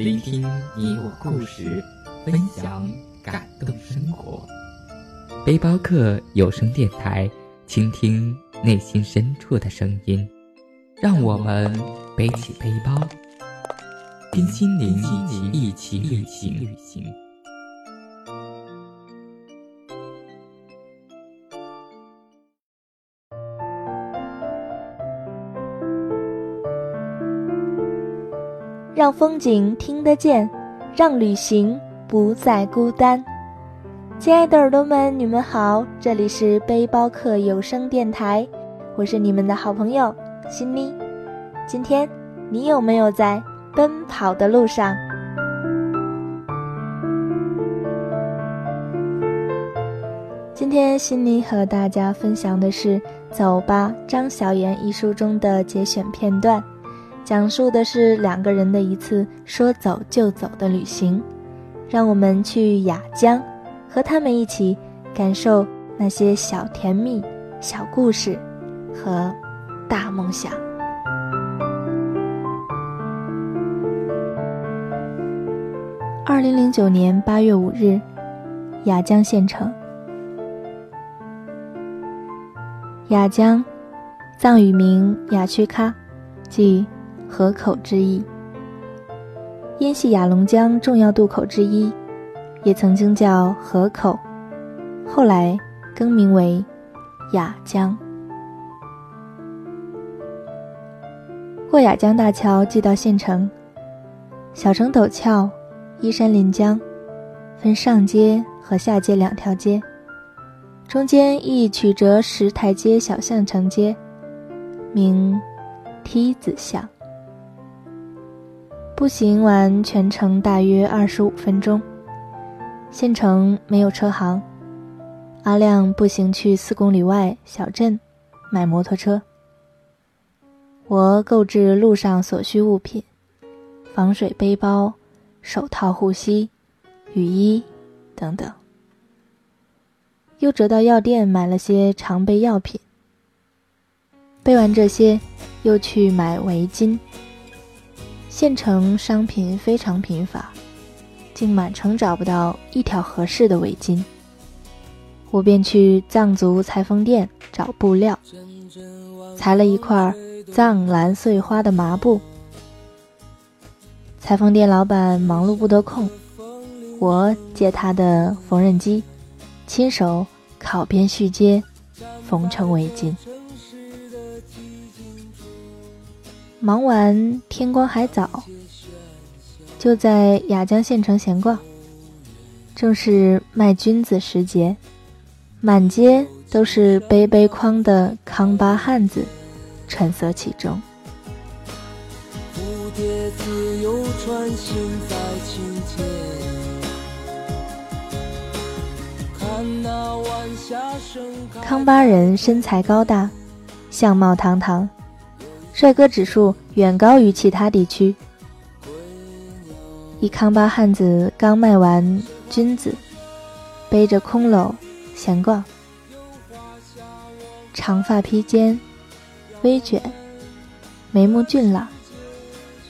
聆听你我故事，分享感动生活。背包客有声电台，倾听内心深处的声音，让我们背起背包，跟心灵一起旅行。让风景听得见，让旅行不再孤单。亲爱的耳朵们，你们好，这里是背包客有声电台，我是你们的好朋友心妮。今天你有没有在奔跑的路上？今天心妮和大家分享的是《走吧，张小妍》一书中的节选片段。讲述的是两个人的一次说走就走的旅行，让我们去雅江，和他们一起感受那些小甜蜜、小故事和大梦想。二零零九年八月五日，雅江县城。雅江，藏语名雅曲喀，即。河口之意，因系雅砻江重要渡口之一，也曾经叫河口，后来更名为雅江。过雅江大桥即到县城，小城陡峭，依山临江，分上街和下街两条街，中间一曲折石台阶小巷承接，名梯子巷。步行完全程大约二十五分钟。县城没有车行，阿亮步行去四公里外小镇买摩托车。我购置路上所需物品：防水背包、手套、护膝、雨衣等等。又折到药店买了些常备药品。备完这些，又去买围巾。县城商品非常贫乏，竟满城找不到一条合适的围巾。我便去藏族裁缝店找布料，裁了一块藏蓝碎花的麻布。裁缝店老板忙碌不得空，我借他的缝纫机，亲手烤边续接，缝成围巾。忙完，天光还早，就在雅江县城闲逛。正是卖菌子时节，满街都是背背筐的康巴汉子，穿梭其中。康巴人身材高大，相貌堂堂。帅哥指数远高于其他地区。一康巴汉子刚卖完菌子，背着空篓闲逛，长发披肩，微卷，眉目俊朗，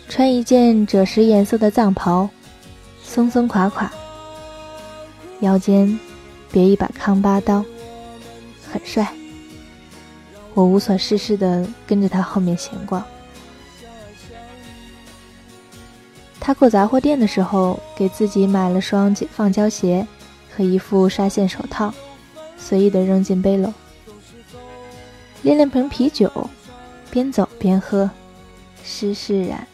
穿一件赭石颜色的藏袍，松松垮垮，腰间别一把康巴刀，很帅。我无所事事的跟着他后面闲逛。他过杂货店的时候，给自己买了双解放胶鞋和一副纱线手套，随意的扔进背篓。拎了瓶啤酒，边走边喝，施施然。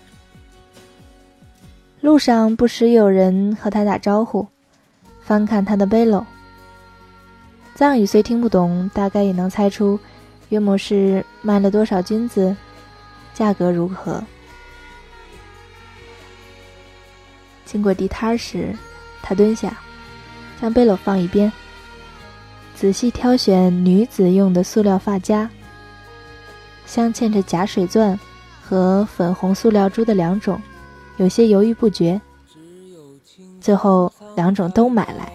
路上不时有人和他打招呼，翻看他的背篓。藏语虽听不懂，大概也能猜出。约莫是卖了多少金子，价格如何？经过地摊时，他蹲下，将背篓放一边，仔细挑选女子用的塑料发夹，镶嵌着假水钻和粉红塑料珠的两种，有些犹豫不决。最后两种都买来，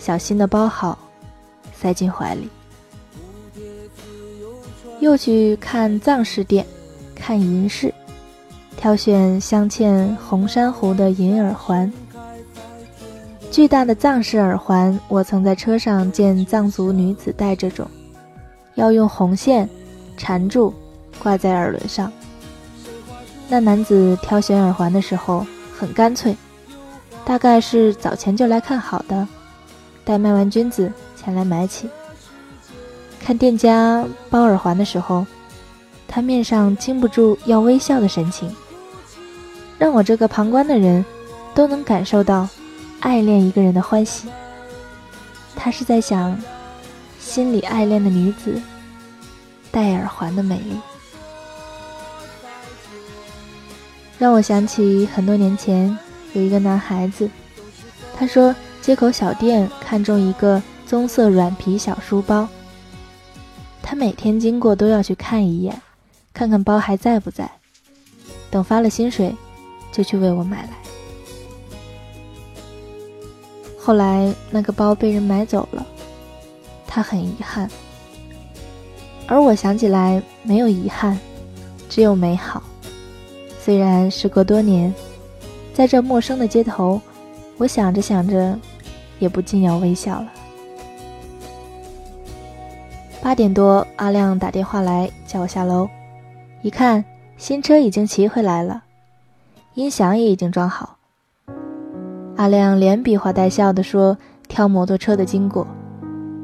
小心的包好，塞进怀里。又去看藏式店，看银饰，挑选镶嵌红珊瑚的银耳环。巨大的藏式耳环，我曾在车上见藏族女子戴这种，要用红线缠住，挂在耳轮上。那男子挑选耳环的时候很干脆，大概是早前就来看好的，待卖完君子前来买起。看店家包耳环的时候，他面上禁不住要微笑的神情，让我这个旁观的人都能感受到爱恋一个人的欢喜。他是在想，心里爱恋的女子戴耳环的美丽。让我想起很多年前有一个男孩子，他说街口小店看中一个棕色软皮小书包，每天经过都要去看一眼，看看包还在不在，等发了薪水就去为我买来。后来那个包被人买走了，他很遗憾，而我想起来没有遗憾，只有美好。虽然时隔多年，在这陌生的街头，我想着想着，也不禁要微笑了。八点多，阿亮打电话来叫我下楼，一看新车已经骑回来了，音响也已经装好。阿亮连比划带笑的说挑摩托车的经过，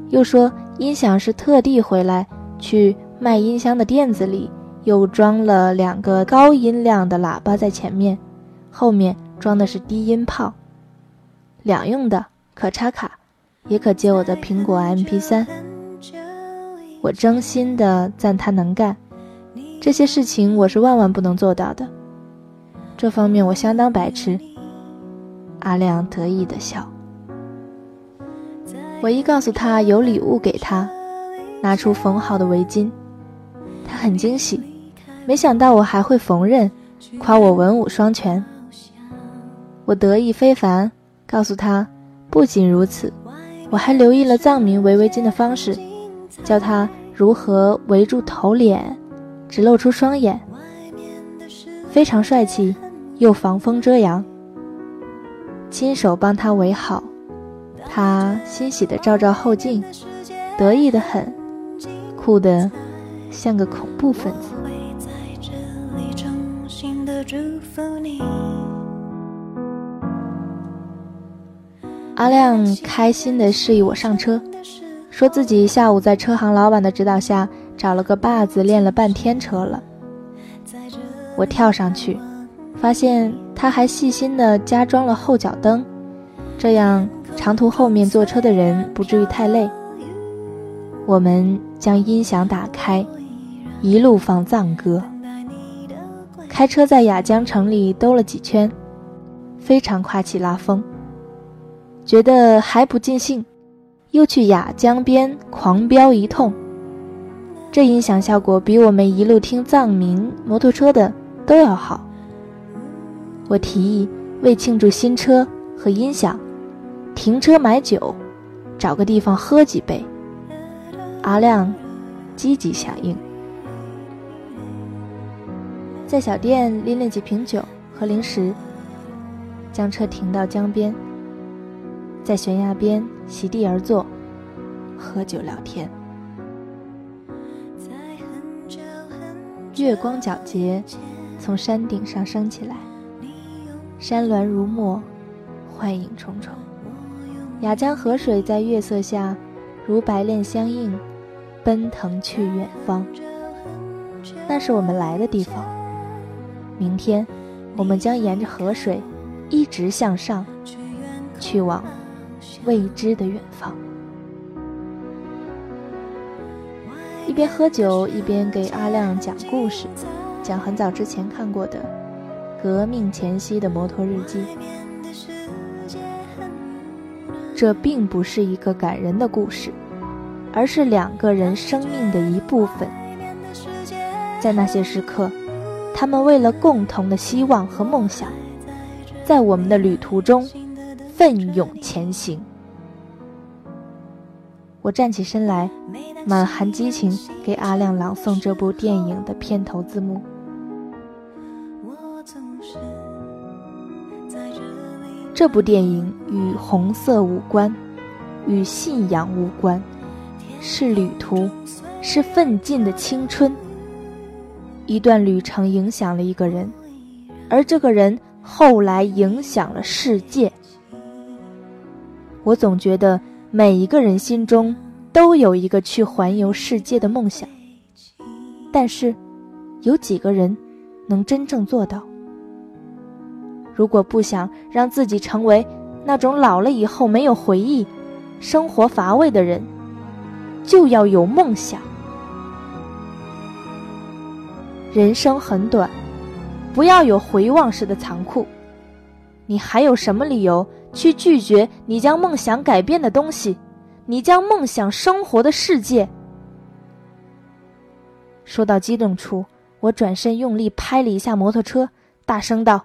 又说音响是特地回来去卖音箱的店子里。又装了两个高音量的喇叭在前面，后面装的是低音炮，两用的，可插卡，也可接我的苹果 MP3。我真心的赞他能干，这些事情我是万万不能做到的，这方面我相当白痴。阿亮得意的笑。我一告诉他有礼物给他，拿出缝好的围巾，他很惊喜。没想到我还会缝纫，夸我文武双全。我得意非凡，告诉他，不仅如此，我还留意了藏民围围巾的方式，教他如何围住头脸，只露出双眼，非常帅气，又防风遮阳。亲手帮他围好，他欣喜地照照后镜，得意的很，酷的像个恐怖分子。阿亮开心地示意我上车，说自己下午在车行老板的指导下找了个把子练了半天车了。我跳上去，发现他还细心地加装了后脚灯，这样长途后面坐车的人不至于太累。我们将音响打开，一路放藏歌。开车在雅江城里兜了几圈，非常夸起拉风。觉得还不尽兴，又去雅江边狂飙一通。这音响效果比我们一路听藏民摩托车的都要好。我提议为庆祝新车和音响，停车买酒，找个地方喝几杯。阿亮积极响应。在小店拎了几瓶酒和零食，将车停到江边，在悬崖边席地而坐，喝酒聊天。月光皎洁，从山顶上升起来，山峦如墨，幻影重重。雅江河水在月色下如白练相映，奔腾去远方。那是我们来的地方。明天，我们将沿着河水一直向上，去往未知的远方。一边喝酒，一边给阿亮讲故事，讲很早之前看过的革命前夕的摩托日记。这并不是一个感人的故事，而是两个人生命的一部分。在那些时刻。他们为了共同的希望和梦想，在我们的旅途中奋勇前行。我站起身来，满含激情给阿亮朗诵这部电影的片头字幕。这部电影与红色无关，与信仰无关，是旅途，是奋进的青春。一段旅程影响了一个人，而这个人后来影响了世界。我总觉得每一个人心中都有一个去环游世界的梦想，但是，有几个人能真正做到？如果不想让自己成为那种老了以后没有回忆、生活乏味的人，就要有梦想。人生很短，不要有回望式的残酷。你还有什么理由去拒绝你将梦想改变的东西？你将梦想生活的世界？说到激动处，我转身用力拍了一下摩托车，大声道。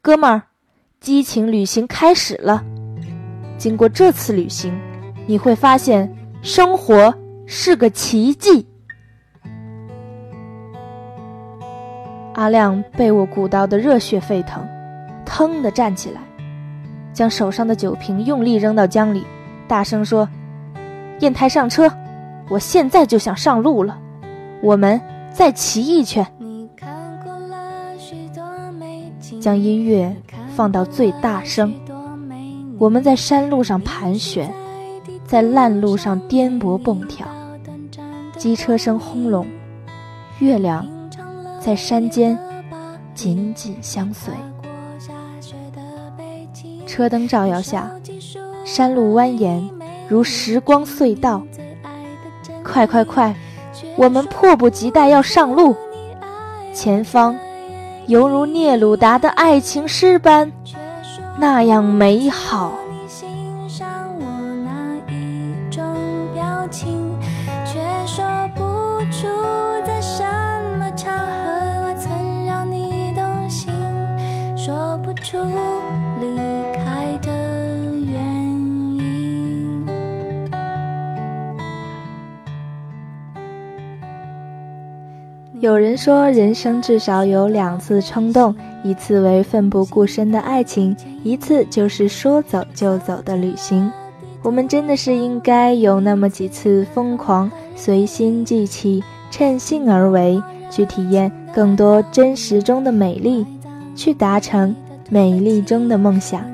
哥们儿，激情旅行开始了。经过这次旅行，你会发现生活是个奇迹。阿亮被我鼓捣得热血沸腾，腾地站起来，将手上的酒瓶用力扔到江里，大声说：“砚台上车，我现在就想上路了。我们再骑一圈。”将音乐放到最大声，我们在山路上盘旋，在烂路上颠簸蹦跳，机车声轰隆，月亮在山间紧紧相随。车灯照耀下，山路蜿蜒如时光隧道。快快快，我们迫不及待要上路，前方。犹如聂鲁达的爱情诗般，那样美好。有人说，人生至少有两次冲动，一次为奋不顾身的爱情，一次就是说走就走的旅行。我们真的是应该有那么几次疯狂，随心记起，趁兴而为，去体验更多真实中的美丽，去达成美丽中的梦想。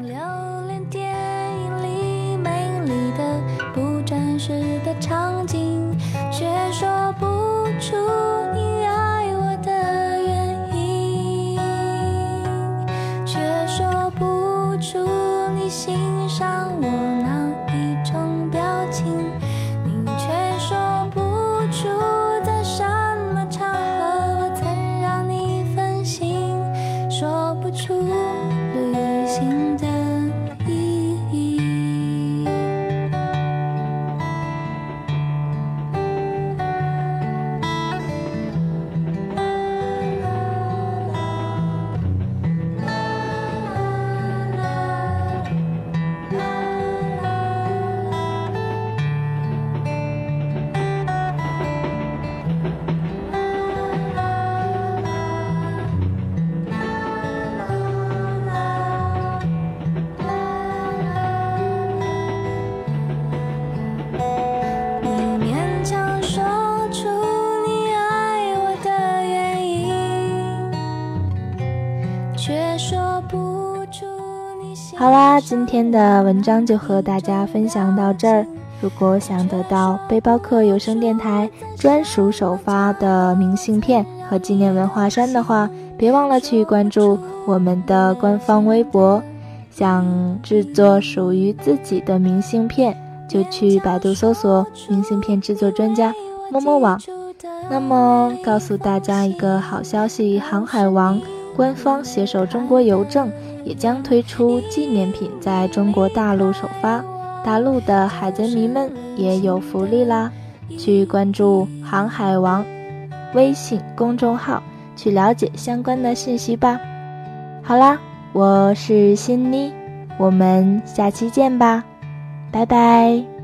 好啦，今天的文章就和大家分享到这儿。如果想得到背包客有声电台专属首发的明信片和纪念文化衫的话，别忘了去关注我们的官方微博。想制作属于自己的明信片，就去百度搜索“明信片制作专家”摸摸网。那么，告诉大家一个好消息：航海王官方携手中国邮政。也将推出纪念品在中国大陆首发，大陆的海贼迷们也有福利啦！去关注“航海王”微信公众号，去了解相关的信息吧。好啦，我是新妮，我们下期见吧，拜拜。